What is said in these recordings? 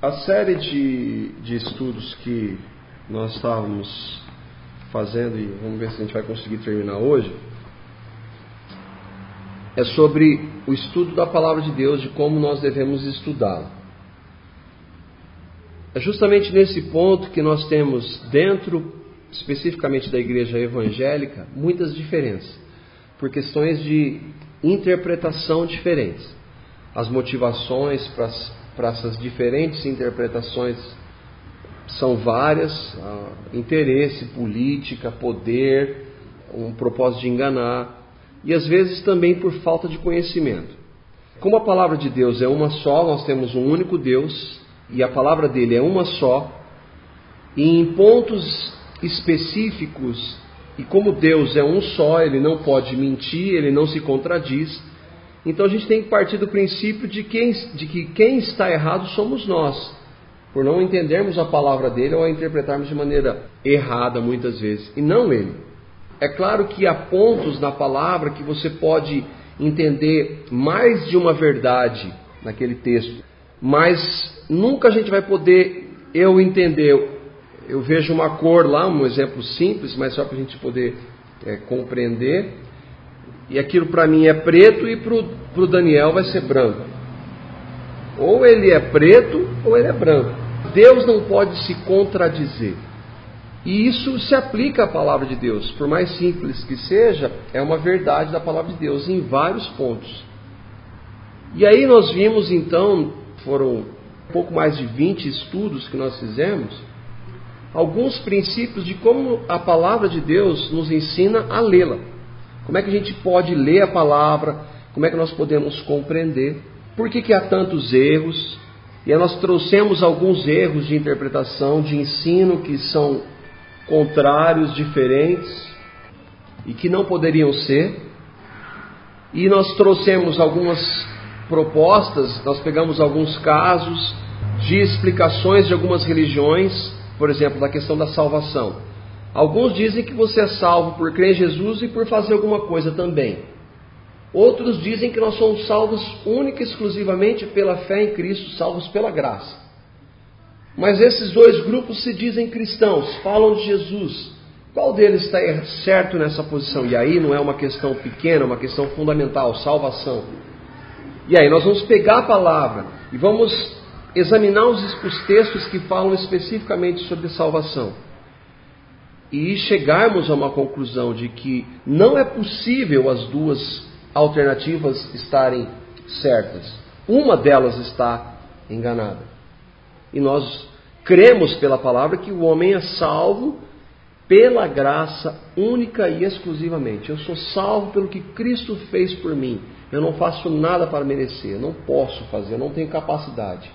A série de, de estudos que nós estávamos fazendo, e vamos ver se a gente vai conseguir terminar hoje, é sobre o estudo da palavra de Deus, de como nós devemos estudá-la. É justamente nesse ponto que nós temos, dentro especificamente da igreja evangélica, muitas diferenças, por questões de interpretação diferentes. As motivações para para essas diferentes interpretações são várias: interesse, política, poder, um propósito de enganar, e às vezes também por falta de conhecimento. Como a palavra de Deus é uma só, nós temos um único Deus e a palavra dele é uma só, e em pontos específicos, e como Deus é um só, ele não pode mentir, ele não se contradiz, então a gente tem que partir do princípio de, quem, de que quem está errado somos nós, por não entendermos a palavra dele ou a interpretarmos de maneira errada muitas vezes, e não ele. É claro que há pontos na palavra que você pode entender mais de uma verdade naquele texto, mas nunca a gente vai poder eu entender. Eu vejo uma cor lá, um exemplo simples, mas só para a gente poder é, compreender. E aquilo para mim é preto e para o Daniel vai ser branco. Ou ele é preto ou ele é branco. Deus não pode se contradizer. E isso se aplica à palavra de Deus. Por mais simples que seja, é uma verdade da palavra de Deus em vários pontos. E aí nós vimos então, foram pouco mais de 20 estudos que nós fizemos, alguns princípios de como a palavra de Deus nos ensina a lê-la. Como é que a gente pode ler a palavra? Como é que nós podemos compreender? Por que, que há tantos erros? E aí nós trouxemos alguns erros de interpretação, de ensino que são contrários, diferentes e que não poderiam ser. E nós trouxemos algumas propostas, nós pegamos alguns casos de explicações de algumas religiões, por exemplo, da questão da salvação. Alguns dizem que você é salvo por crer em Jesus e por fazer alguma coisa também. Outros dizem que nós somos salvos única e exclusivamente pela fé em Cristo, salvos pela graça. Mas esses dois grupos se dizem cristãos, falam de Jesus. Qual deles está certo nessa posição? E aí não é uma questão pequena, é uma questão fundamental, salvação. E aí nós vamos pegar a palavra e vamos examinar os, os textos que falam especificamente sobre salvação e chegarmos a uma conclusão de que não é possível as duas alternativas estarem certas. Uma delas está enganada. E nós cremos pela palavra que o homem é salvo pela graça única e exclusivamente. Eu sou salvo pelo que Cristo fez por mim. Eu não faço nada para merecer, não posso fazer, não tenho capacidade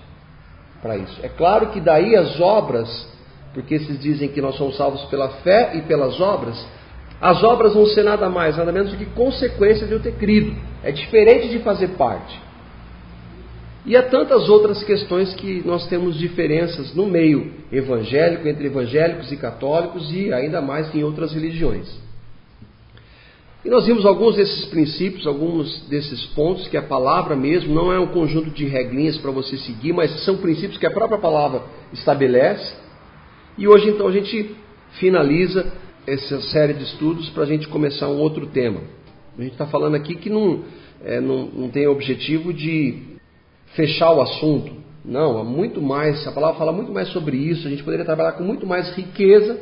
para isso. É claro que daí as obras porque esses dizem que nós somos salvos pela fé e pelas obras, as obras vão ser nada mais, nada menos do que consequência de eu ter crido. É diferente de fazer parte. E há tantas outras questões que nós temos diferenças no meio evangélico, entre evangélicos e católicos, e ainda mais em outras religiões. E nós vimos alguns desses princípios, alguns desses pontos, que a palavra mesmo não é um conjunto de regrinhas para você seguir, mas são princípios que a própria palavra estabelece e hoje então a gente finaliza essa série de estudos para a gente começar um outro tema. A gente está falando aqui que não, é, não, não tem objetivo de fechar o assunto. Não, há muito mais, a palavra fala muito mais sobre isso, a gente poderia trabalhar com muito mais riqueza,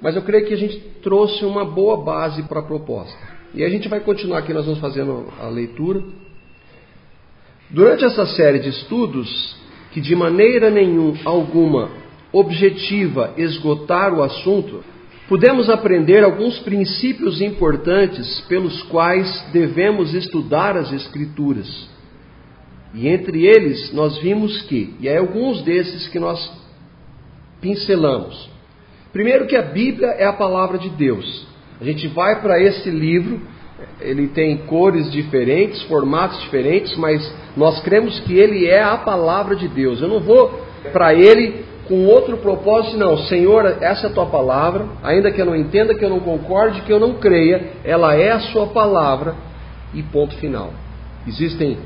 mas eu creio que a gente trouxe uma boa base para a proposta. E a gente vai continuar aqui, nós vamos fazendo a leitura. Durante essa série de estudos, que de maneira nenhuma alguma objetiva esgotar o assunto, podemos aprender alguns princípios importantes pelos quais devemos estudar as Escrituras. E entre eles nós vimos que, e é alguns desses que nós pincelamos. Primeiro, que a Bíblia é a palavra de Deus. A gente vai para esse livro, ele tem cores diferentes, formatos diferentes, mas nós cremos que ele é a palavra de Deus. Eu não vou para ele com outro propósito, não, Senhor, essa é a tua palavra, ainda que eu não entenda, que eu não concorde, que eu não creia, ela é a sua palavra e ponto final. Existem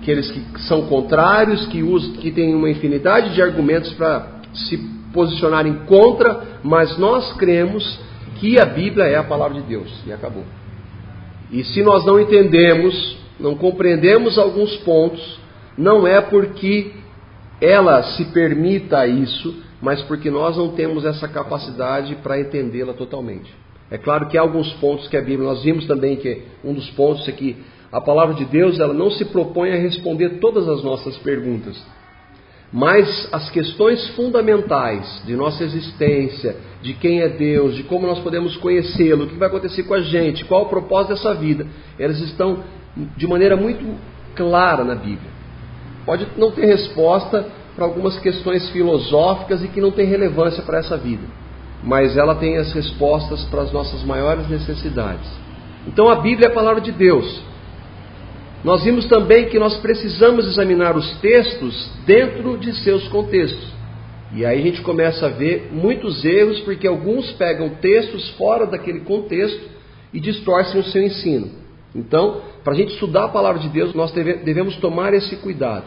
aqueles que são contrários, que, usam, que têm uma infinidade de argumentos para se posicionarem contra, mas nós cremos que a Bíblia é a palavra de Deus e acabou. E se nós não entendemos, não compreendemos alguns pontos, não é porque ela se permita isso, mas porque nós não temos essa capacidade para entendê-la totalmente. É claro que há alguns pontos que a Bíblia, nós vimos também que um dos pontos é que a palavra de Deus ela não se propõe a responder todas as nossas perguntas, mas as questões fundamentais de nossa existência, de quem é Deus, de como nós podemos conhecê-lo, o que vai acontecer com a gente, qual o propósito dessa vida, elas estão de maneira muito clara na Bíblia. Pode não ter resposta para algumas questões filosóficas e que não tem relevância para essa vida, mas ela tem as respostas para as nossas maiores necessidades. Então a Bíblia é a palavra de Deus. Nós vimos também que nós precisamos examinar os textos dentro de seus contextos. E aí a gente começa a ver muitos erros, porque alguns pegam textos fora daquele contexto e distorcem o seu ensino. Então, para a gente estudar a palavra de Deus, nós devemos tomar esse cuidado.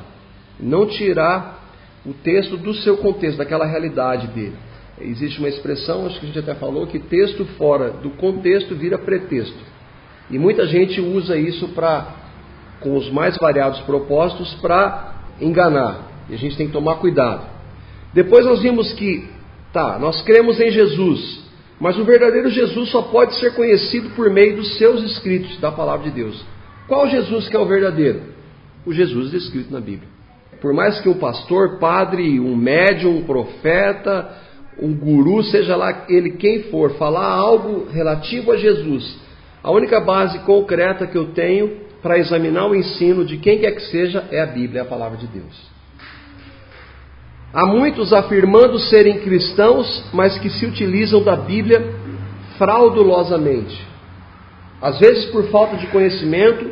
Não tirar o texto do seu contexto, daquela realidade dele. Existe uma expressão, acho que a gente até falou, que texto fora do contexto vira pretexto. E muita gente usa isso para com os mais variados propósitos para enganar. E a gente tem que tomar cuidado. Depois nós vimos que, tá, nós cremos em Jesus, mas o verdadeiro Jesus só pode ser conhecido por meio dos seus escritos, da palavra de Deus. Qual Jesus que é o verdadeiro? O Jesus descrito na Bíblia. Por mais que um pastor, padre, um médium, um profeta, um guru, seja lá ele quem for, falar algo relativo a Jesus, a única base concreta que eu tenho para examinar o ensino de quem quer que seja é a Bíblia, é a palavra de Deus. Há muitos afirmando serem cristãos, mas que se utilizam da Bíblia fraudulosamente. Às vezes por falta de conhecimento,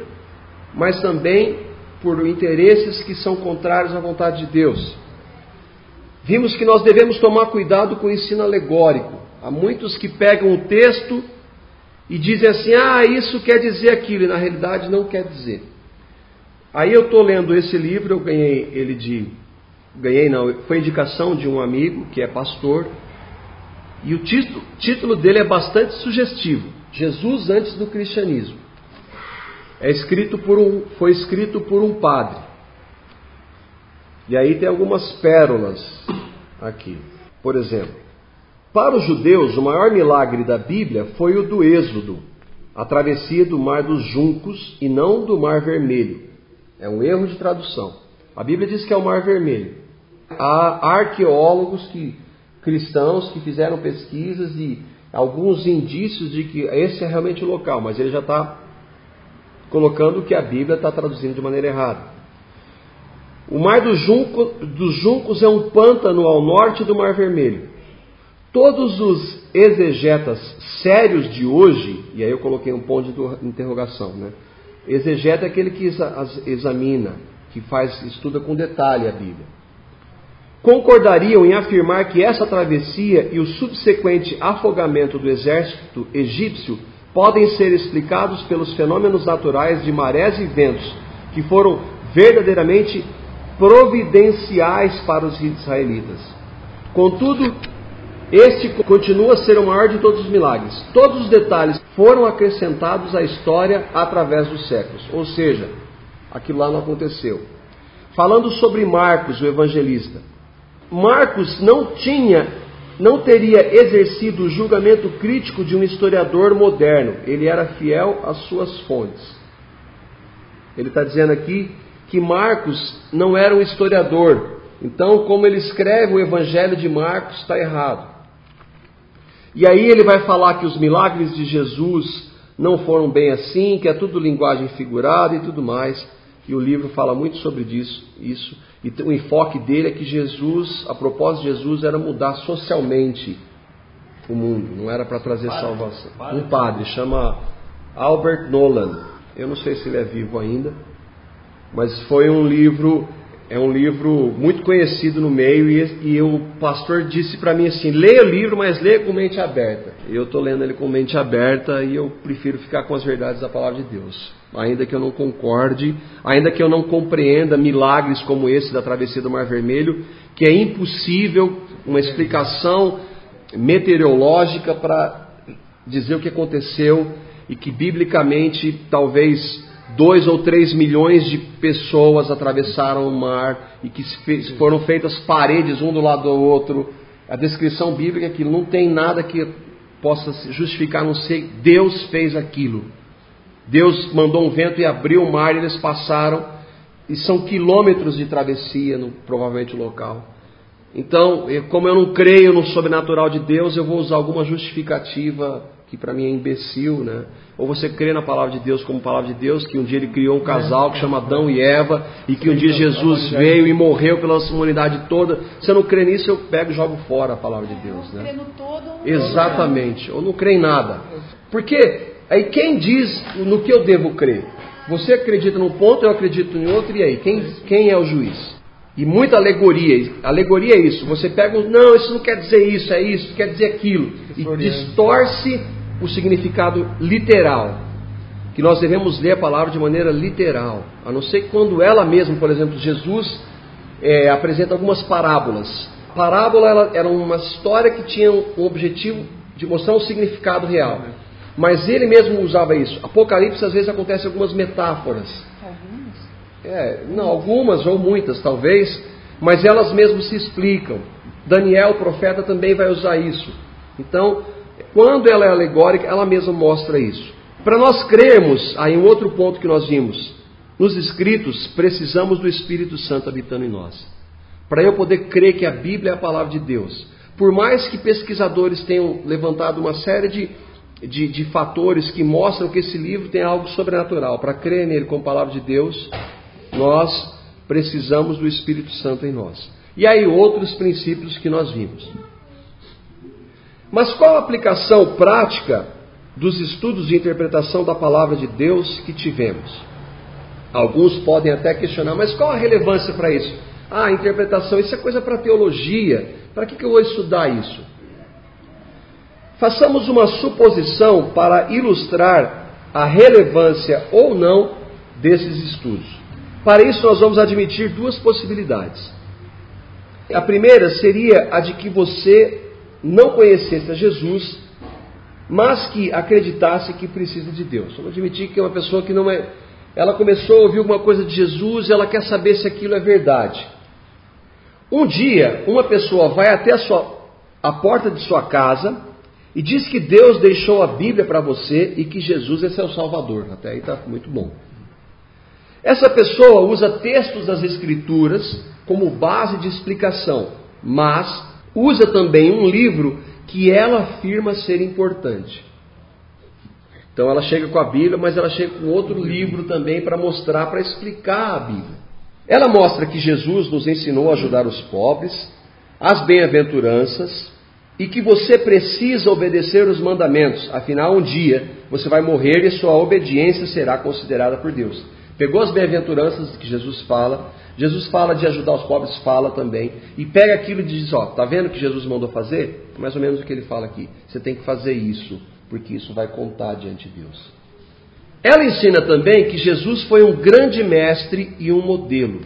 mas também por interesses que são contrários à vontade de Deus. Vimos que nós devemos tomar cuidado com o ensino alegórico. Há muitos que pegam o texto e dizem assim: ah, isso quer dizer aquilo, e na realidade não quer dizer. Aí eu estou lendo esse livro, eu ganhei ele de. Ganhei não, foi indicação de um amigo que é pastor, e o título, título dele é bastante sugestivo: Jesus antes do cristianismo. É escrito por um, foi escrito por um padre. E aí tem algumas pérolas aqui. Por exemplo, para os judeus, o maior milagre da Bíblia foi o do Êxodo, a travessia do Mar dos Juncos e não do Mar Vermelho. É um erro de tradução. A Bíblia diz que é o Mar Vermelho. Há arqueólogos que, cristãos que fizeram pesquisas e alguns indícios de que esse é realmente o local, mas ele já está colocando que a Bíblia está traduzindo de maneira errada. O Mar dos, Junco, dos Juncos é um pântano ao norte do Mar Vermelho. Todos os exegetas sérios de hoje, e aí eu coloquei um ponto de interrogação, né? Exegeta é aquele que examina, que faz, estuda com detalhe a Bíblia. Concordariam em afirmar que essa travessia e o subsequente afogamento do exército egípcio podem ser explicados pelos fenômenos naturais de marés e ventos, que foram verdadeiramente providenciais para os israelitas. Contudo, este continua a ser o maior de todos os milagres. Todos os detalhes foram acrescentados à história através dos séculos. Ou seja, aquilo lá não aconteceu. Falando sobre Marcos, o evangelista. Marcos não tinha, não teria exercido o julgamento crítico de um historiador moderno. Ele era fiel às suas fontes. Ele está dizendo aqui que Marcos não era um historiador. Então, como ele escreve o Evangelho de Marcos, está errado. E aí ele vai falar que os milagres de Jesus não foram bem assim, que é tudo linguagem figurada e tudo mais. E o livro fala muito sobre disso, isso. E o enfoque dele é que Jesus, a propósito de Jesus, era mudar socialmente o mundo, não era para trazer padre, salvação. Padre. Um padre, chama Albert Nolan. Eu não sei se ele é vivo ainda, mas foi um livro é um livro muito conhecido no meio e, e o pastor disse para mim assim: leia o livro, mas leia com mente aberta. Eu estou lendo ele com mente aberta e eu prefiro ficar com as verdades da palavra de Deus. Ainda que eu não concorde, ainda que eu não compreenda milagres como esse da travessia do Mar Vermelho, que é impossível uma explicação meteorológica para dizer o que aconteceu e que biblicamente talvez dois ou três milhões de pessoas atravessaram o mar e que foram feitas paredes um do lado do outro. A descrição bíblica é que não tem nada que possa justificar, não sei, Deus fez aquilo. Deus mandou um vento e abriu o mar e eles passaram, e são quilômetros de travessia, no, provavelmente local. Então, como eu não creio no sobrenatural de Deus, eu vou usar alguma justificativa que para mim é imbecil, né? Ou você crê na palavra de Deus como palavra de Deus, que um dia ele criou um casal que chama Adão e Eva, e que um dia Jesus veio e morreu pela humanidade toda. Se eu não crê nisso, eu pego e jogo fora a palavra de Deus, né? Exatamente. Ou não crê em nada. Porque aí quem diz no que eu devo crer? Você acredita num ponto, eu acredito em outro, e aí? Quem, quem é o juiz? E muita alegoria. Alegoria é isso. Você pega, não, isso não quer dizer isso, é isso, quer dizer aquilo. E distorce o significado literal. Que nós devemos ler a palavra de maneira literal. A não ser quando ela mesma, por exemplo, Jesus é, apresenta algumas parábolas. Parábola era uma história que tinha um objetivo de mostrar um significado real. Mas ele mesmo usava isso. Apocalipse às vezes acontece algumas metáforas. É, não, algumas ou muitas talvez, mas elas mesmas se explicam. Daniel, o profeta, também vai usar isso. Então, quando ela é alegórica, ela mesma mostra isso. Para nós crermos, aí um outro ponto que nós vimos, nos escritos, precisamos do Espírito Santo habitando em nós. Para eu poder crer que a Bíblia é a palavra de Deus. Por mais que pesquisadores tenham levantado uma série de, de, de fatores que mostram que esse livro tem algo sobrenatural, para crer nele como palavra de Deus, nós precisamos do Espírito Santo em nós. E aí outros princípios que nós vimos. Mas qual a aplicação prática dos estudos de interpretação da palavra de Deus que tivemos? Alguns podem até questionar, mas qual a relevância para isso? Ah, interpretação, isso é coisa para teologia. Para que, que eu vou estudar isso? Façamos uma suposição para ilustrar a relevância ou não desses estudos. Para isso, nós vamos admitir duas possibilidades. A primeira seria a de que você não conhecesse a Jesus, mas que acreditasse que precisa de Deus. Vamos admitir que é uma pessoa que não é. Ela começou a ouvir alguma coisa de Jesus e ela quer saber se aquilo é verdade. Um dia, uma pessoa vai até a, sua, a porta de sua casa e diz que Deus deixou a Bíblia para você e que Jesus é seu Salvador. Até aí está muito bom. Essa pessoa usa textos das Escrituras como base de explicação, mas usa também um livro que ela afirma ser importante. Então ela chega com a Bíblia, mas ela chega com outro livro também para mostrar, para explicar a Bíblia. Ela mostra que Jesus nos ensinou a ajudar os pobres, as bem-aventuranças, e que você precisa obedecer os mandamentos, afinal, um dia você vai morrer e sua obediência será considerada por Deus. Pegou as bem-aventuranças que Jesus fala, Jesus fala de ajudar os pobres, fala também, e pega aquilo e diz: Ó, tá vendo o que Jesus mandou fazer? Mais ou menos o que ele fala aqui. Você tem que fazer isso, porque isso vai contar diante de Deus. Ela ensina também que Jesus foi um grande mestre e um modelo.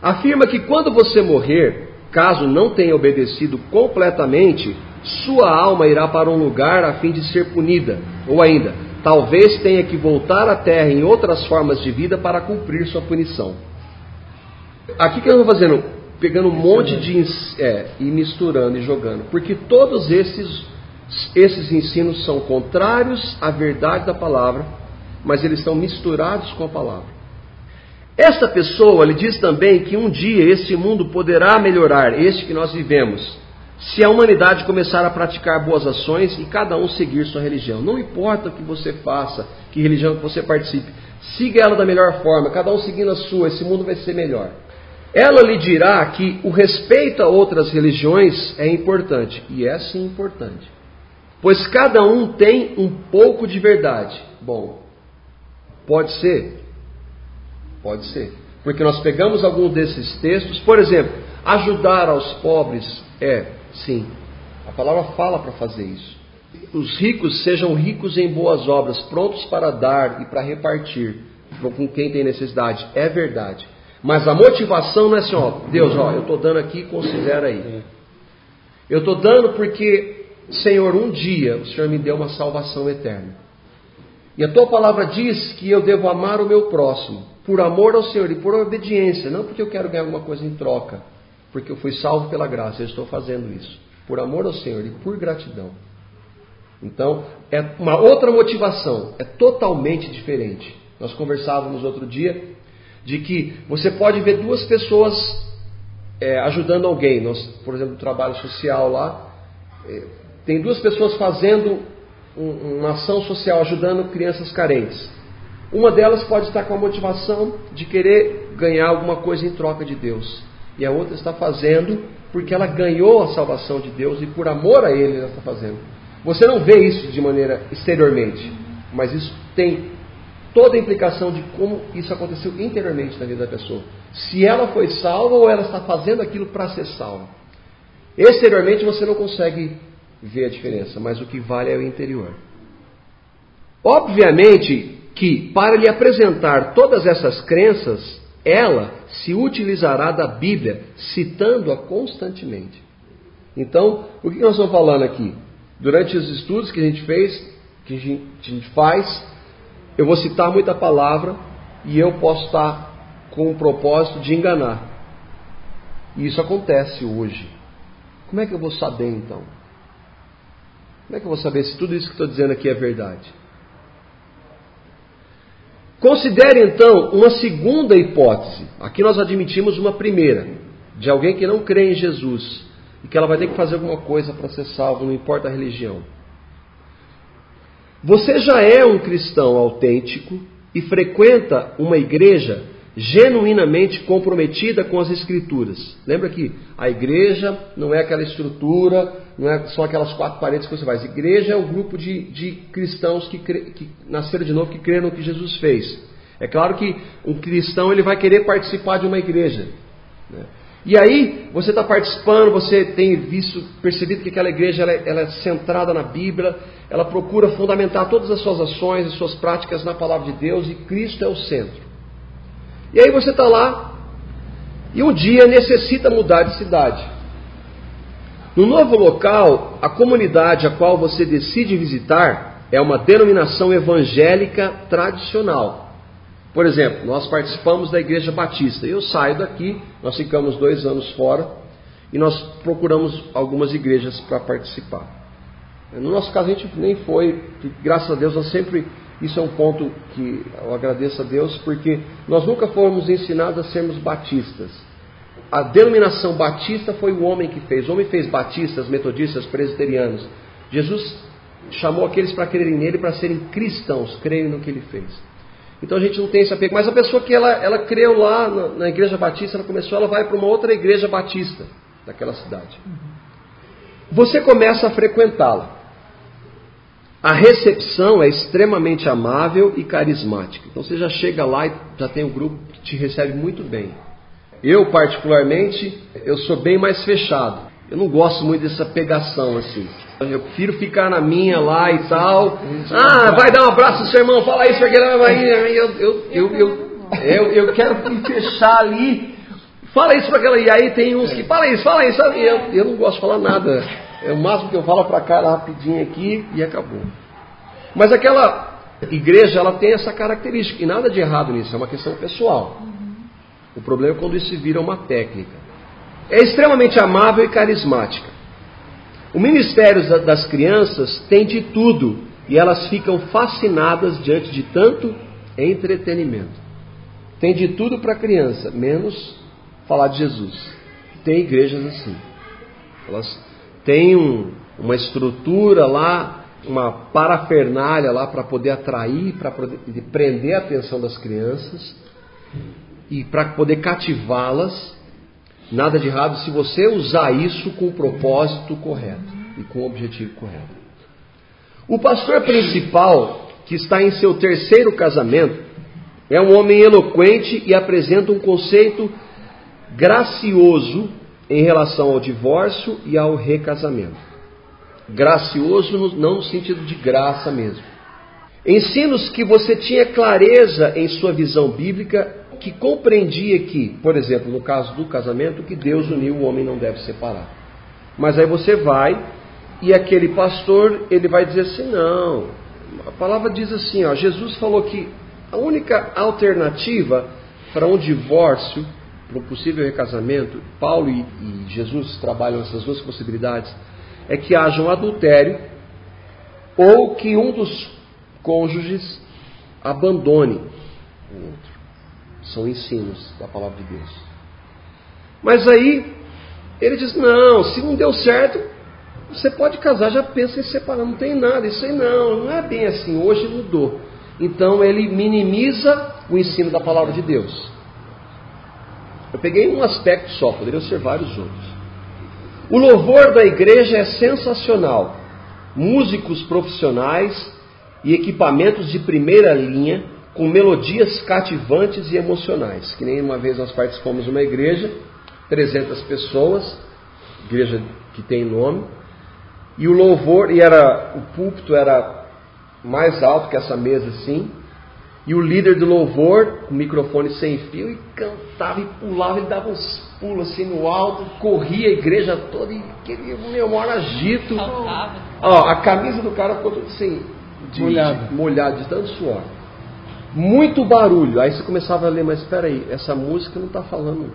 Afirma que quando você morrer, caso não tenha obedecido completamente, sua alma irá para um lugar a fim de ser punida, ou ainda, talvez tenha que voltar à terra em outras formas de vida para cumprir sua punição. Aqui que eu estou fazendo? Pegando um monte de. É, e misturando e jogando. Porque todos esses, esses ensinos são contrários à verdade da palavra, mas eles estão misturados com a palavra. Esta pessoa lhe diz também que um dia este mundo poderá melhorar, este que nós vivemos, se a humanidade começar a praticar boas ações e cada um seguir sua religião. Não importa o que você faça, que religião que você participe, siga ela da melhor forma, cada um seguindo a sua, esse mundo vai ser melhor. Ela lhe dirá que o respeito a outras religiões é importante, e é sim importante, pois cada um tem um pouco de verdade. Bom, pode ser, pode ser, Porque nós pegamos algum desses textos, por exemplo, ajudar aos pobres é, sim, a palavra fala para fazer isso. Os ricos sejam ricos em boas obras, prontos para dar e para repartir com quem tem necessidade. É verdade. Mas a motivação não é assim, ó, Deus, ó, eu estou dando aqui, considera aí. Eu estou dando porque, Senhor, um dia o Senhor me deu uma salvação eterna. E a tua palavra diz que eu devo amar o meu próximo, por amor ao Senhor e por obediência, não porque eu quero ganhar alguma coisa em troca, porque eu fui salvo pela graça, eu estou fazendo isso, por amor ao Senhor e por gratidão. Então, é uma outra motivação, é totalmente diferente. Nós conversávamos outro dia de que você pode ver duas pessoas é, ajudando alguém. Nós, por exemplo, trabalho social lá, é, tem duas pessoas fazendo um, uma ação social ajudando crianças carentes. Uma delas pode estar com a motivação de querer ganhar alguma coisa em troca de Deus. E a outra está fazendo porque ela ganhou a salvação de Deus e por amor a Ele ela está fazendo. Você não vê isso de maneira exteriormente, mas isso tem toda a implicação de como isso aconteceu interiormente na vida da pessoa. Se ela foi salva ou ela está fazendo aquilo para ser salva. Exteriormente você não consegue ver a diferença, mas o que vale é o interior. Obviamente que, para lhe apresentar todas essas crenças, ela se utilizará da Bíblia, citando-a constantemente. Então, o que nós estamos falando aqui? Durante os estudos que a gente fez, que a gente faz, eu vou citar muita palavra e eu posso estar com o propósito de enganar. E isso acontece hoje. Como é que eu vou saber então? Como é que eu vou saber se tudo isso que estou dizendo aqui é verdade? Considere então uma segunda hipótese. Aqui nós admitimos uma primeira, de alguém que não crê em Jesus e que ela vai ter que fazer alguma coisa para ser salvo, não importa a religião. Você já é um cristão autêntico e frequenta uma igreja genuinamente comprometida com as Escrituras. Lembra que a igreja não é aquela estrutura, não é só aquelas quatro paredes que você faz. A igreja é o grupo de, de cristãos que, cre, que nasceram de novo, que creram no que Jesus fez. É claro que um cristão ele vai querer participar de uma igreja. Né? E aí, você está participando, você tem visto, percebido que aquela igreja ela é, ela é, centrada na Bíblia, ela procura fundamentar todas as suas ações e suas práticas na palavra de Deus e Cristo é o centro. E aí você está lá e um dia necessita mudar de cidade. No novo local, a comunidade a qual você decide visitar é uma denominação evangélica tradicional. Por exemplo, nós participamos da Igreja Batista. Eu saio daqui, nós ficamos dois anos fora e nós procuramos algumas igrejas para participar. No nosso caso, a gente nem foi, graças a Deus, nós sempre. Isso é um ponto que eu agradeço a Deus, porque nós nunca fomos ensinados a sermos batistas. A denominação batista foi o homem que fez. O homem fez batistas, metodistas, presbiterianos. Jesus chamou aqueles para crerem nele, para serem cristãos, crerem no que ele fez. Então a gente não tem esse apego. Mas a pessoa que ela, ela creu lá na, na igreja batista, ela começou, ela vai para uma outra igreja batista daquela cidade. Você começa a frequentá-la. A recepção é extremamente amável e carismática. Então você já chega lá e já tem um grupo que te recebe muito bem. Eu, particularmente, eu sou bem mais fechado. Eu não gosto muito dessa pegação assim. Eu prefiro ficar na minha lá e tal. Ah, vai dar um abraço no seu irmão, fala isso, porque ele vai. Eu, eu, eu, eu, eu, quero me fechar ali. Fala isso para aquela. E aí tem uns que. Fala isso, fala isso. Eu, eu não gosto de falar nada. É o máximo que eu falo para cara rapidinho aqui e acabou. Mas aquela igreja, ela tem essa característica. E nada de errado nisso, é uma questão pessoal. O problema é quando isso vira uma técnica. É extremamente amável e carismática. O ministério das crianças tem de tudo e elas ficam fascinadas diante de tanto entretenimento. Tem de tudo para criança, menos falar de Jesus. Tem igrejas assim. Elas têm um, uma estrutura lá, uma parafernália lá para poder atrair, para prender a atenção das crianças e para poder cativá-las Nada de errado se você usar isso com o propósito correto e com o objetivo correto. O pastor principal, que está em seu terceiro casamento, É um homem eloquente e apresenta um conceito gracioso em relação ao divórcio e ao recasamento. Gracioso não no sentido de graça mesmo. Ensinos que você tinha clareza em sua visão bíblica, que compreendia que, por exemplo, no caso do casamento, que Deus uniu, o homem não deve separar. Mas aí você vai e aquele pastor, ele vai dizer assim: não, a palavra diz assim, ó, Jesus falou que a única alternativa para um divórcio, para possível recasamento, Paulo e, e Jesus trabalham essas duas possibilidades, é que haja um adultério ou que um dos cônjuges abandone o outro. São ensinos da palavra de Deus. Mas aí ele diz: não, se não deu certo, você pode casar, já pensa em separar, não tem nada, isso aí não, não é bem assim, hoje mudou. Então ele minimiza o ensino da palavra de Deus. Eu peguei um aspecto só, poderiam ser vários outros. O louvor da igreja é sensacional. Músicos profissionais e equipamentos de primeira linha com melodias cativantes e emocionais. Que nem uma vez nós participamos de uma igreja, 300 pessoas, igreja que tem nome, e o louvor, e era o púlpito era mais alto que essa mesa assim, e o líder do louvor, com o microfone sem fio, e cantava e pulava, ele dava uns pulos assim no alto, corria a igreja toda e queria meu maior agito. Ó, a camisa do cara ficou tudo assim, de, molhado. De, molhado de tanto suor. Muito barulho. Aí você começava a ler, mas espera aí, essa música não está falando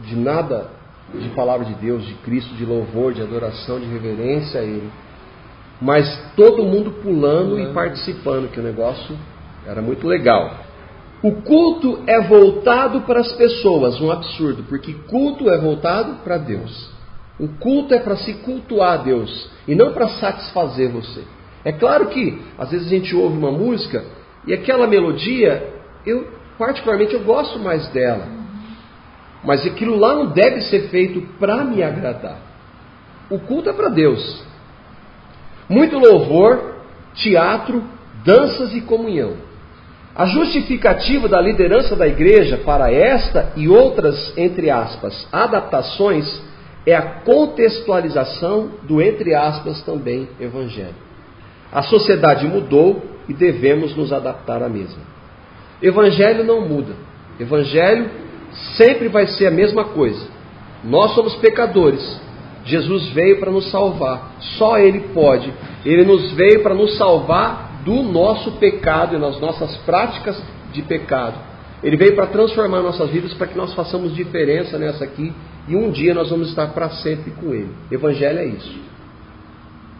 de nada de palavra de Deus, de Cristo, de louvor, de adoração, de reverência a Ele. Mas todo mundo pulando e participando, que o negócio era muito legal. O culto é voltado para as pessoas, um absurdo, porque culto é voltado para Deus. O culto é para se cultuar a Deus e não para satisfazer você. É claro que às vezes a gente ouve uma música e aquela melodia, eu particularmente eu gosto mais dela. Mas aquilo lá não deve ser feito para me agradar. O culto é para Deus. Muito louvor, teatro, danças e comunhão. A justificativa da liderança da igreja para esta e outras, entre aspas, adaptações é a contextualização do, entre aspas, também evangelho. A sociedade mudou e devemos nos adaptar à mesma. Evangelho não muda. Evangelho sempre vai ser a mesma coisa. Nós somos pecadores. Jesus veio para nos salvar. Só Ele pode. Ele nos veio para nos salvar do nosso pecado e das nossas práticas de pecado. Ele veio para transformar nossas vidas para que nós façamos diferença nessa aqui e um dia nós vamos estar para sempre com Ele. Evangelho é isso.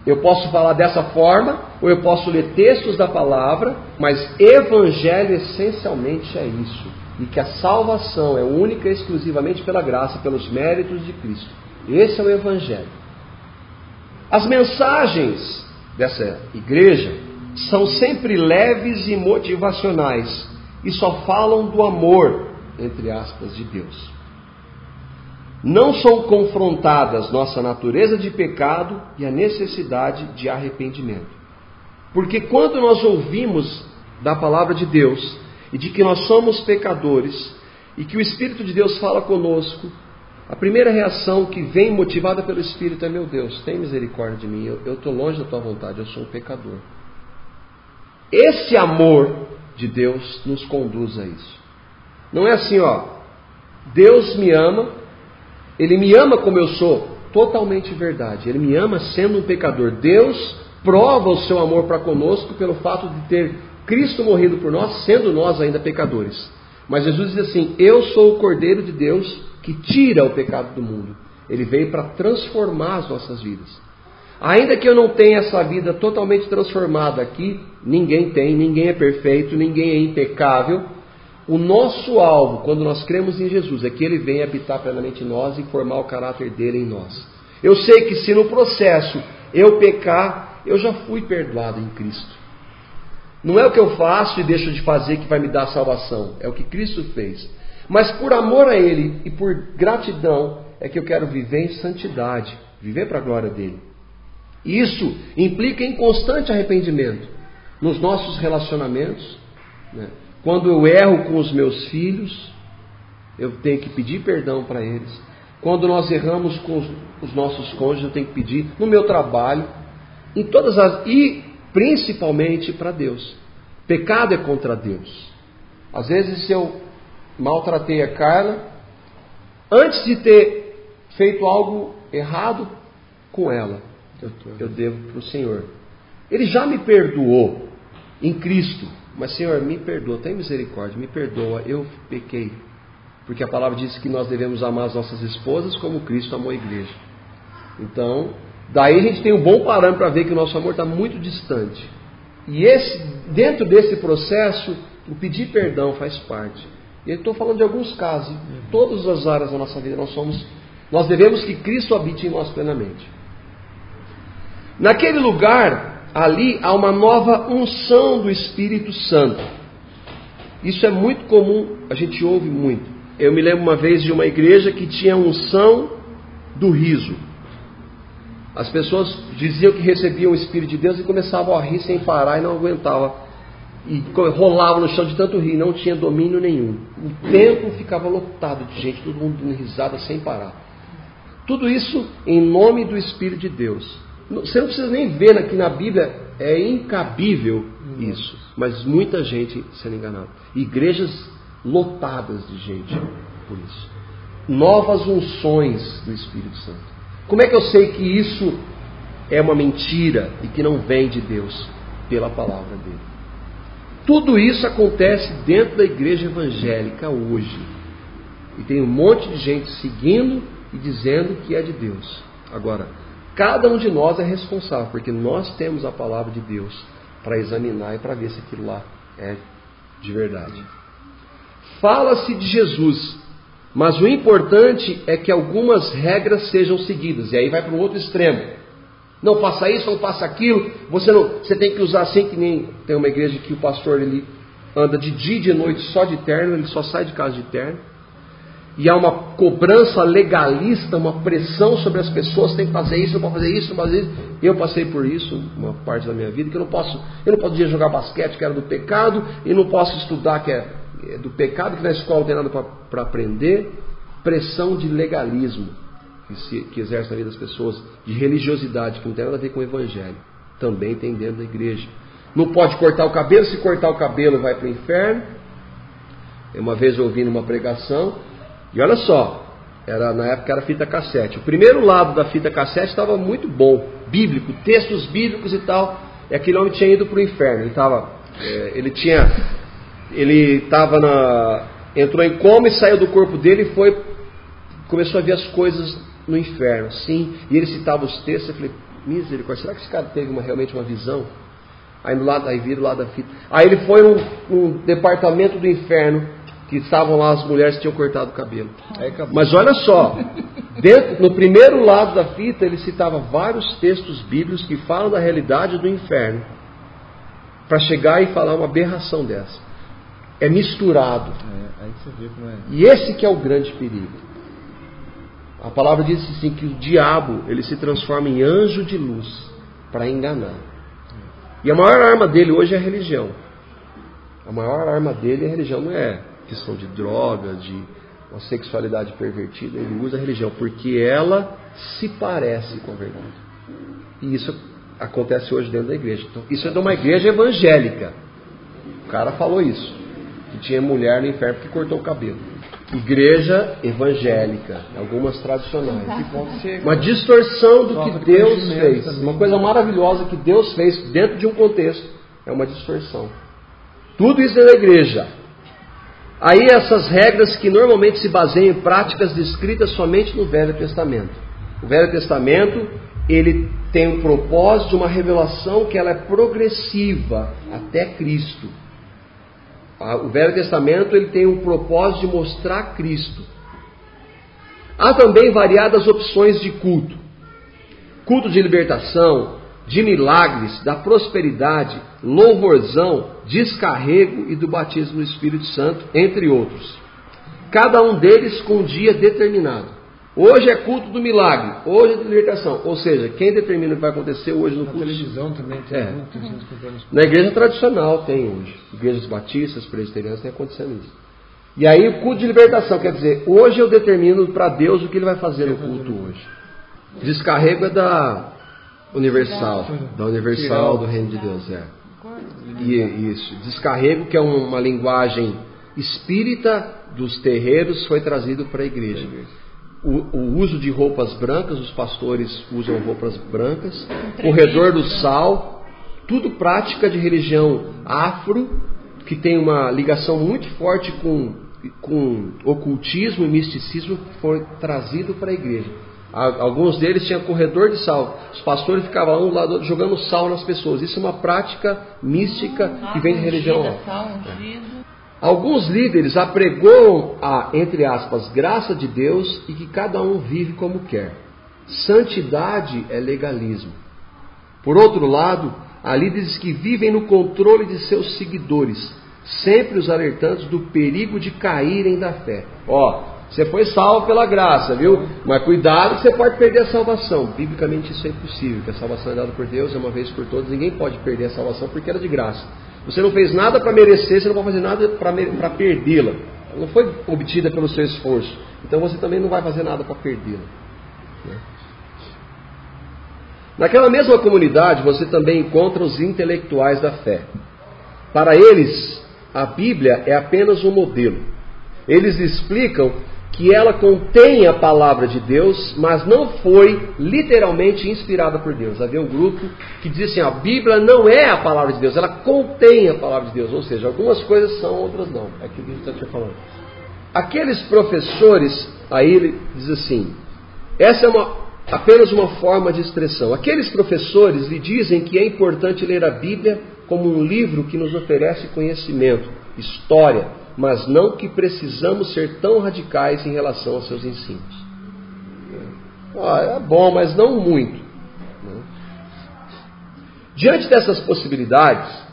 Eu posso falar dessa forma, ou eu posso ler textos da palavra, mas Evangelho essencialmente é isso e que a salvação é única e exclusivamente pela graça, pelos méritos de Cristo. Esse é o Evangelho. As mensagens dessa igreja são sempre leves e motivacionais e só falam do amor, entre aspas, de Deus. Não são confrontadas nossa natureza de pecado e a necessidade de arrependimento. Porque quando nós ouvimos da palavra de Deus, e de que nós somos pecadores e que o Espírito de Deus fala conosco, a primeira reação que vem motivada pelo Espírito é: meu Deus, tem misericórdia de mim, eu estou longe da tua vontade, eu sou um pecador. Esse amor de Deus nos conduz a isso. Não é assim, ó, Deus me ama, Ele me ama como eu sou, totalmente verdade. Ele me ama sendo um pecador. Deus prova o seu amor para conosco pelo fato de ter Cristo morrendo por nós, sendo nós ainda pecadores. Mas Jesus diz assim: Eu sou o Cordeiro de Deus que tira o pecado do mundo. Ele veio para transformar as nossas vidas. Ainda que eu não tenha essa vida totalmente transformada aqui, ninguém tem, ninguém é perfeito, ninguém é impecável. O nosso alvo, quando nós cremos em Jesus, é que Ele venha habitar plenamente em nós e formar o caráter dele em nós. Eu sei que se no processo eu pecar, eu já fui perdoado em Cristo. Não é o que eu faço e deixo de fazer que vai me dar salvação, é o que Cristo fez. Mas por amor a Ele e por gratidão é que eu quero viver em santidade, viver para a glória dele. Isso implica em constante arrependimento nos nossos relacionamentos, né? Quando eu erro com os meus filhos, eu tenho que pedir perdão para eles. Quando nós erramos com os nossos cônjuges, eu tenho que pedir no meu trabalho, em todas as e principalmente para Deus. Pecado é contra Deus. Às vezes, se eu maltratei a Carla, antes de ter feito algo errado com ela, eu, eu devo para o Senhor. Ele já me perdoou em Cristo, mas Senhor, me perdoa, tem misericórdia, me perdoa, eu pequei. Porque a palavra diz que nós devemos amar as nossas esposas como Cristo amou a igreja. Então, daí a gente tem um bom parâmetro para ver que o nosso amor está muito distante. E esse, dentro desse processo, o pedir perdão faz parte. E eu estou falando de alguns casos. Em todas as áreas da nossa vida nós somos, nós devemos que Cristo habite em nós plenamente. Naquele lugar, ali há uma nova unção do Espírito Santo. Isso é muito comum, a gente ouve muito. Eu me lembro uma vez de uma igreja que tinha unção do riso. As pessoas diziam que recebiam o Espírito de Deus e começavam a rir sem parar e não aguentavam. E rolavam no chão de tanto rir, não tinha domínio nenhum. O templo ficava lotado de gente, todo mundo risada sem parar. Tudo isso em nome do Espírito de Deus. Você não precisa nem ver aqui na Bíblia, é incabível isso. Mas muita gente sendo enganada. Igrejas lotadas de gente por isso. Novas unções do Espírito Santo. Como é que eu sei que isso é uma mentira e que não vem de Deus? Pela palavra dele. Tudo isso acontece dentro da igreja evangélica hoje. E tem um monte de gente seguindo e dizendo que é de Deus. Agora, cada um de nós é responsável, porque nós temos a palavra de Deus para examinar e para ver se aquilo lá é de verdade. Fala-se de Jesus, mas o importante é que algumas regras sejam seguidas. E aí vai para o outro extremo. Não faça isso, não faça aquilo. Você não, você tem que usar assim que nem tem uma igreja que o pastor ele anda de dia e de noite só de terno, ele só sai de casa de terno. E há uma cobrança legalista, uma pressão sobre as pessoas, tem que fazer isso, não pode fazer isso, não pode fazer isso. Eu passei por isso uma parte da minha vida, que eu não posso, eu não podia jogar basquete, que era do pecado, e não posso estudar, que é é, do pecado que na escola não tem nada para aprender, pressão de legalismo que, se, que exerce na vida das pessoas, de religiosidade que não tem nada a ver com o evangelho, também tem dentro da igreja. Não pode cortar o cabelo, se cortar o cabelo vai para o inferno. Uma vez eu ouvi numa pregação, e olha só, era na época era fita cassete. O primeiro lado da fita cassete estava muito bom, bíblico, textos bíblicos e tal. E aquele homem tinha ido para o inferno. Ele, tava, é, ele tinha ele estava na. entrou em coma e saiu do corpo dele e foi. começou a ver as coisas no inferno, sim. E ele citava os textos, eu falei, misericórdia, será que esse cara teve uma, realmente uma visão? Aí no lado, aí vira o lado da fita. Aí ele foi num departamento do inferno, que estavam lá as mulheres que tinham cortado o cabelo. Mas olha só, dentro, no primeiro lado da fita ele citava vários textos bíblicos que falam da realidade do inferno, para chegar e falar uma aberração dessa é misturado. É, é. E esse que é o grande perigo. A palavra diz assim que o diabo ele se transforma em anjo de luz para enganar. E a maior arma dele hoje é a religião. A maior arma dele é a religião, não é questão de droga, de uma sexualidade pervertida. Ele usa a religião porque ela se parece com a verdade. E isso acontece hoje dentro da igreja. Então, isso é de uma igreja evangélica. O cara falou isso que tinha mulher no inferno que cortou o cabelo. Igreja evangélica, algumas tradicionais. Uma distorção do que Deus fez. Uma coisa maravilhosa que Deus fez dentro de um contexto. É uma distorção. Tudo isso é da igreja. Aí essas regras que normalmente se baseiam em práticas descritas somente no Velho Testamento. O Velho Testamento, ele tem um propósito de uma revelação que ela é progressiva até Cristo. O Velho Testamento ele tem um propósito de mostrar Cristo. Há também variadas opções de culto: culto de libertação, de milagres, da prosperidade, louvorzão, descarrego e do batismo do Espírito Santo, entre outros. Cada um deles com um dia determinado. Hoje é culto do milagre, hoje é de libertação. Ou seja, quem determina o que vai acontecer hoje no Na culto? televisão também tem É. comprando Na igreja tradicional tem hoje. Igrejas batistas, presbiterianas, tem acontecendo isso. E aí o culto de libertação, quer dizer, hoje eu determino para Deus o que ele vai fazer no culto hoje. Descarrego é da Universal, da Universal do Reino de Deus, é. E isso, descarrego que é um- uma linguagem espírita dos terreiros foi trazido para a igreja. O, o uso de roupas brancas, os pastores usam roupas brancas. Corredor do sal, tudo prática de religião afro, que tem uma ligação muito forte com, com ocultismo e misticismo, foi trazido para a igreja. Alguns deles tinham corredor de sal. Os pastores ficavam um do lado jogando sal nas pessoas. Isso é uma prática mística que vem de religião Ungida, sal ungido. Alguns líderes apregoam a, entre aspas, graça de Deus e que cada um vive como quer. Santidade é legalismo. Por outro lado, há líderes que vivem no controle de seus seguidores, sempre os alertando do perigo de caírem da fé. Ó, você foi salvo pela graça, viu? Mas cuidado você pode perder a salvação. Biblicamente isso é impossível, que a salvação é dada por Deus, é uma vez por todas, ninguém pode perder a salvação porque era de graça. Você não fez nada para merecer, você não pode fazer nada para perdê-la. Não foi obtida pelo seu esforço. Então você também não vai fazer nada para perdê-la. né? Naquela mesma comunidade você também encontra os intelectuais da fé. Para eles, a Bíblia é apenas um modelo. Eles explicam que ela contém a palavra de Deus, mas não foi literalmente inspirada por Deus. Havia um grupo que dizia assim: a Bíblia não é a palavra de Deus, ela contém a palavra de Deus. Ou seja, algumas coisas são, outras não. É aquilo que a gente te falando. Aqueles professores, aí ele diz assim: essa é uma, apenas uma forma de expressão. Aqueles professores lhe dizem que é importante ler a Bíblia como um livro que nos oferece conhecimento, história, mas não que precisamos ser tão radicais em relação aos seus ensinos. Ah, é bom, mas não muito. né? Diante dessas possibilidades,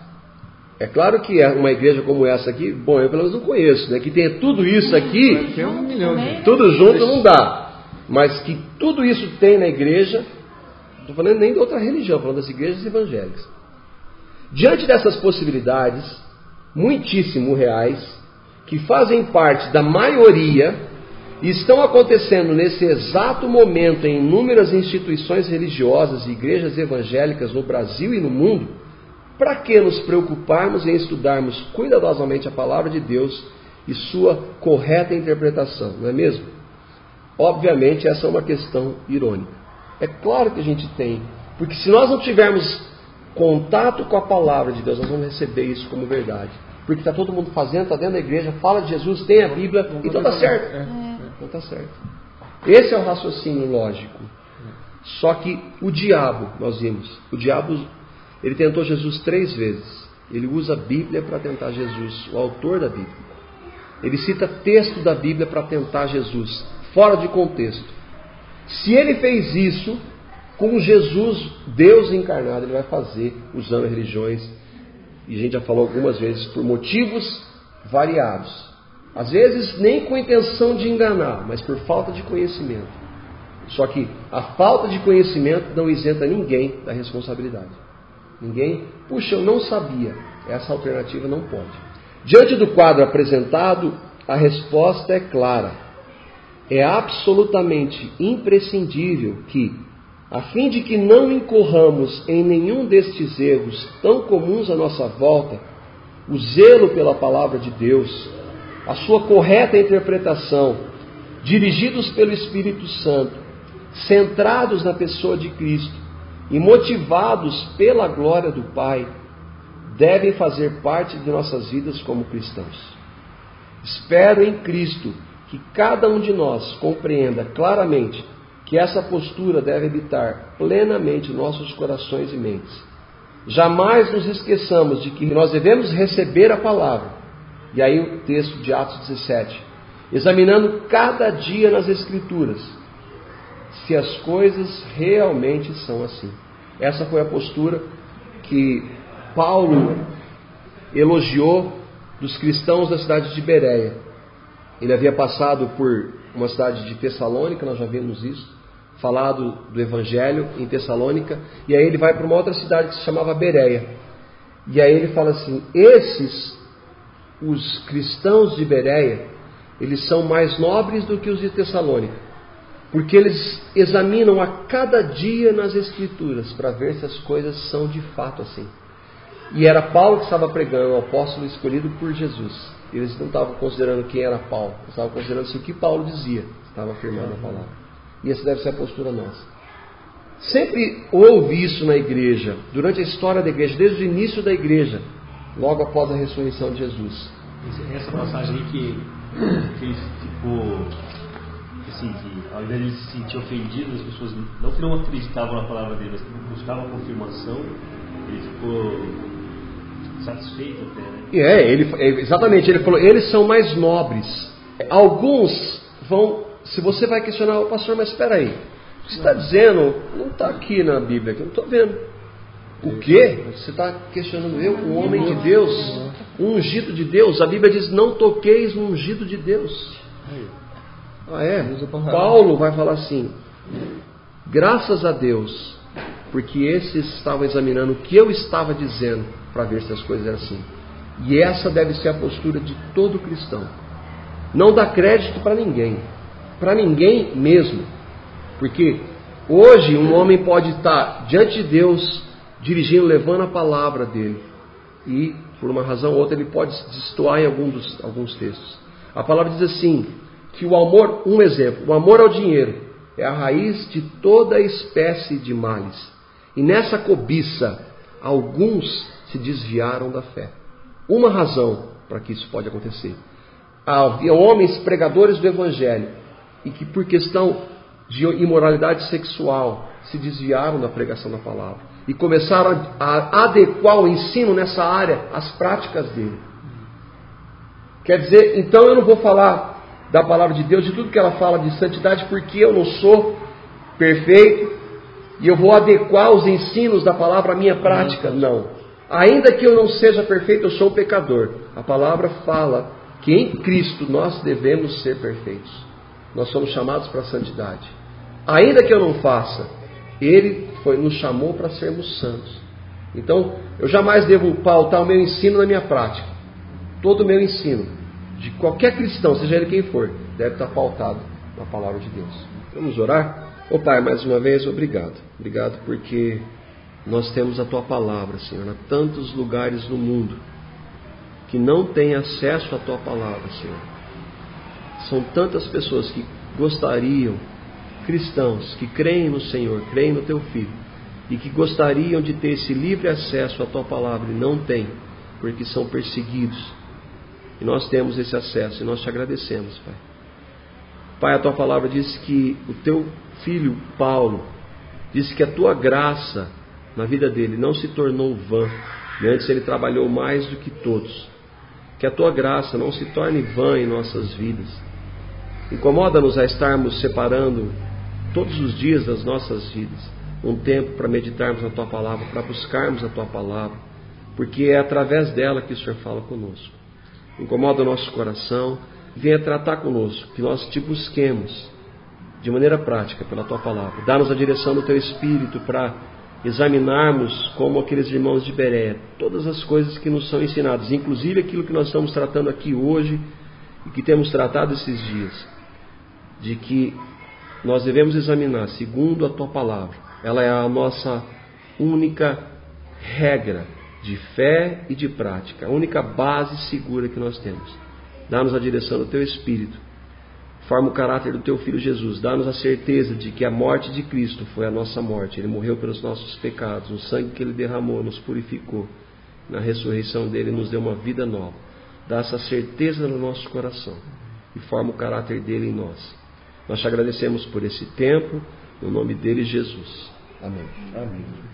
é claro que é uma igreja como essa aqui, bom, eu pelo menos não conheço, né? Que tenha tudo isso aqui, tudo junto não dá. Mas que tudo isso tem na igreja, não estou falando nem de outra religião, falando das igrejas evangélicas. Diante dessas possibilidades, muitíssimo reais, que fazem parte da maioria estão acontecendo nesse exato momento em inúmeras instituições religiosas e igrejas evangélicas no Brasil e no mundo, para que nos preocuparmos em estudarmos cuidadosamente a palavra de Deus e sua correta interpretação, não é mesmo? Obviamente, essa é uma questão irônica. É claro que a gente tem, porque se nós não tivermos contato com a palavra de Deus, nós vamos receber isso como verdade. Porque está todo mundo fazendo, está dentro da igreja, fala de Jesus, tem a Bíblia, então está certo. Então está certo. Esse é o raciocínio lógico. Só que o diabo, nós vimos, o diabo, ele tentou Jesus três vezes. Ele usa a Bíblia para tentar Jesus, o autor da Bíblia. Ele cita texto da Bíblia para tentar Jesus, fora de contexto. Se ele fez isso com Jesus, Deus encarnado, ele vai fazer usando religiões, e a gente já falou algumas vezes, por motivos variados. Às vezes nem com intenção de enganar, mas por falta de conhecimento. Só que a falta de conhecimento não isenta ninguém da responsabilidade. Ninguém, puxa, eu não sabia. Essa alternativa não pode. Diante do quadro apresentado, a resposta é clara. É absolutamente imprescindível que, a fim de que não incorramos em nenhum destes erros tão comuns à nossa volta, o zelo pela palavra de Deus, a sua correta interpretação, dirigidos pelo Espírito Santo, centrados na pessoa de Cristo e motivados pela glória do Pai, devem fazer parte de nossas vidas como cristãos. Espero em Cristo que cada um de nós compreenda claramente que essa postura deve habitar plenamente nossos corações e mentes. Jamais nos esqueçamos de que nós devemos receber a palavra. E aí o texto de Atos 17. Examinando cada dia nas Escrituras se as coisas realmente são assim. Essa foi a postura que Paulo elogiou dos cristãos da cidade de Bereia. Ele havia passado por uma cidade de Tessalônica, nós já vimos isso, falado do Evangelho em Tessalônica, e aí ele vai para uma outra cidade que se chamava Bereia. E aí ele fala assim: esses, os cristãos de Bereia, eles são mais nobres do que os de Tessalônica, porque eles examinam a cada dia nas Escrituras para ver se as coisas são de fato assim. E era Paulo que estava pregando, o apóstolo escolhido por Jesus. Eles não estavam considerando quem era Paulo, estavam considerando assim, o que Paulo dizia, estava afirmando a palavra. E essa deve ser a postura nossa. Sempre houve isso na igreja, durante a história da igreja, desde o início da igreja, logo após a ressurreição de Jesus. Essa passagem aí que, que ele ficou, assim, que ao invés de ele se sentir ofendido, as pessoas não que não acreditavam na palavra dele, mas que buscavam confirmação, ele ficou satisfeito até, né? É, ele, é, exatamente, ele falou, eles são mais nobres. Alguns vão, se você vai questionar o pastor, mas espera aí, o que você está dizendo não está aqui na Bíblia, que eu não estou vendo. O quê? Você está questionando eu, um homem de Deus, um ungido de Deus. A Bíblia diz: não toqueis no ungido de Deus. Ah, é? Paulo vai falar assim: graças a Deus, porque esses estavam examinando o que eu estava dizendo para ver se as coisas eram assim. E essa deve ser a postura de todo cristão. Não dá crédito para ninguém, para ninguém mesmo. Porque hoje um homem pode estar diante de Deus, dirigindo, levando a palavra dele, e por uma razão ou outra ele pode se destoar em algum dos, alguns textos. A palavra diz assim: que o amor, um exemplo, o amor ao dinheiro é a raiz de toda espécie de males. E nessa cobiça, alguns se desviaram da fé. Uma razão para que isso pode acontecer. Havia homens pregadores do Evangelho e que, por questão de imoralidade sexual, se desviaram da pregação da palavra e começaram a adequar o ensino nessa área às práticas dele. Quer dizer, então eu não vou falar da palavra de Deus, de tudo que ela fala de santidade, porque eu não sou perfeito e eu vou adequar os ensinos da palavra à minha prática. Não. Ainda que eu não seja perfeito, eu sou um pecador. A palavra fala que em Cristo nós devemos ser perfeitos. Nós somos chamados para a santidade. Ainda que eu não faça, Ele foi, nos chamou para sermos santos. Então, eu jamais devo pautar o meu ensino na minha prática. Todo o meu ensino, de qualquer cristão, seja ele quem for, deve estar pautado na palavra de Deus. Vamos orar? Ô Pai, mais uma vez, obrigado. Obrigado porque nós temos a tua palavra, Senhor, há tantos lugares no mundo que não têm acesso à tua palavra, Senhor. São tantas pessoas que gostariam, cristãos, que creem no Senhor, creem no teu Filho, e que gostariam de ter esse livre acesso à tua palavra e não têm, porque são perseguidos. E nós temos esse acesso e nós te agradecemos, Pai. Pai, a tua palavra diz que o teu filho Paulo disse que a tua graça na vida dele não se tornou vã, e antes ele trabalhou mais do que todos. Que a tua graça não se torne vã em nossas vidas. Incomoda-nos a estarmos separando todos os dias das nossas vidas um tempo para meditarmos na tua palavra, para buscarmos a tua palavra, porque é através dela que o Senhor fala conosco. Incomoda o nosso coração, venha tratar conosco, que nós te busquemos de maneira prática pela tua palavra. Dá-nos a direção do teu espírito para examinarmos, como aqueles irmãos de Beré, todas as coisas que nos são ensinadas, inclusive aquilo que nós estamos tratando aqui hoje e que temos tratado esses dias, de que nós devemos examinar segundo a tua palavra. Ela é a nossa única regra de fé e de prática, a única base segura que nós temos. Dá-nos a direção do teu espírito forma o caráter do teu filho Jesus. Dá-nos a certeza de que a morte de Cristo foi a nossa morte. Ele morreu pelos nossos pecados. O sangue que ele derramou nos purificou. Na ressurreição dele nos deu uma vida nova. Dá essa certeza no nosso coração e forma o caráter dele em nós. Nós te agradecemos por esse tempo, no nome dele, Jesus. Amém. Amém.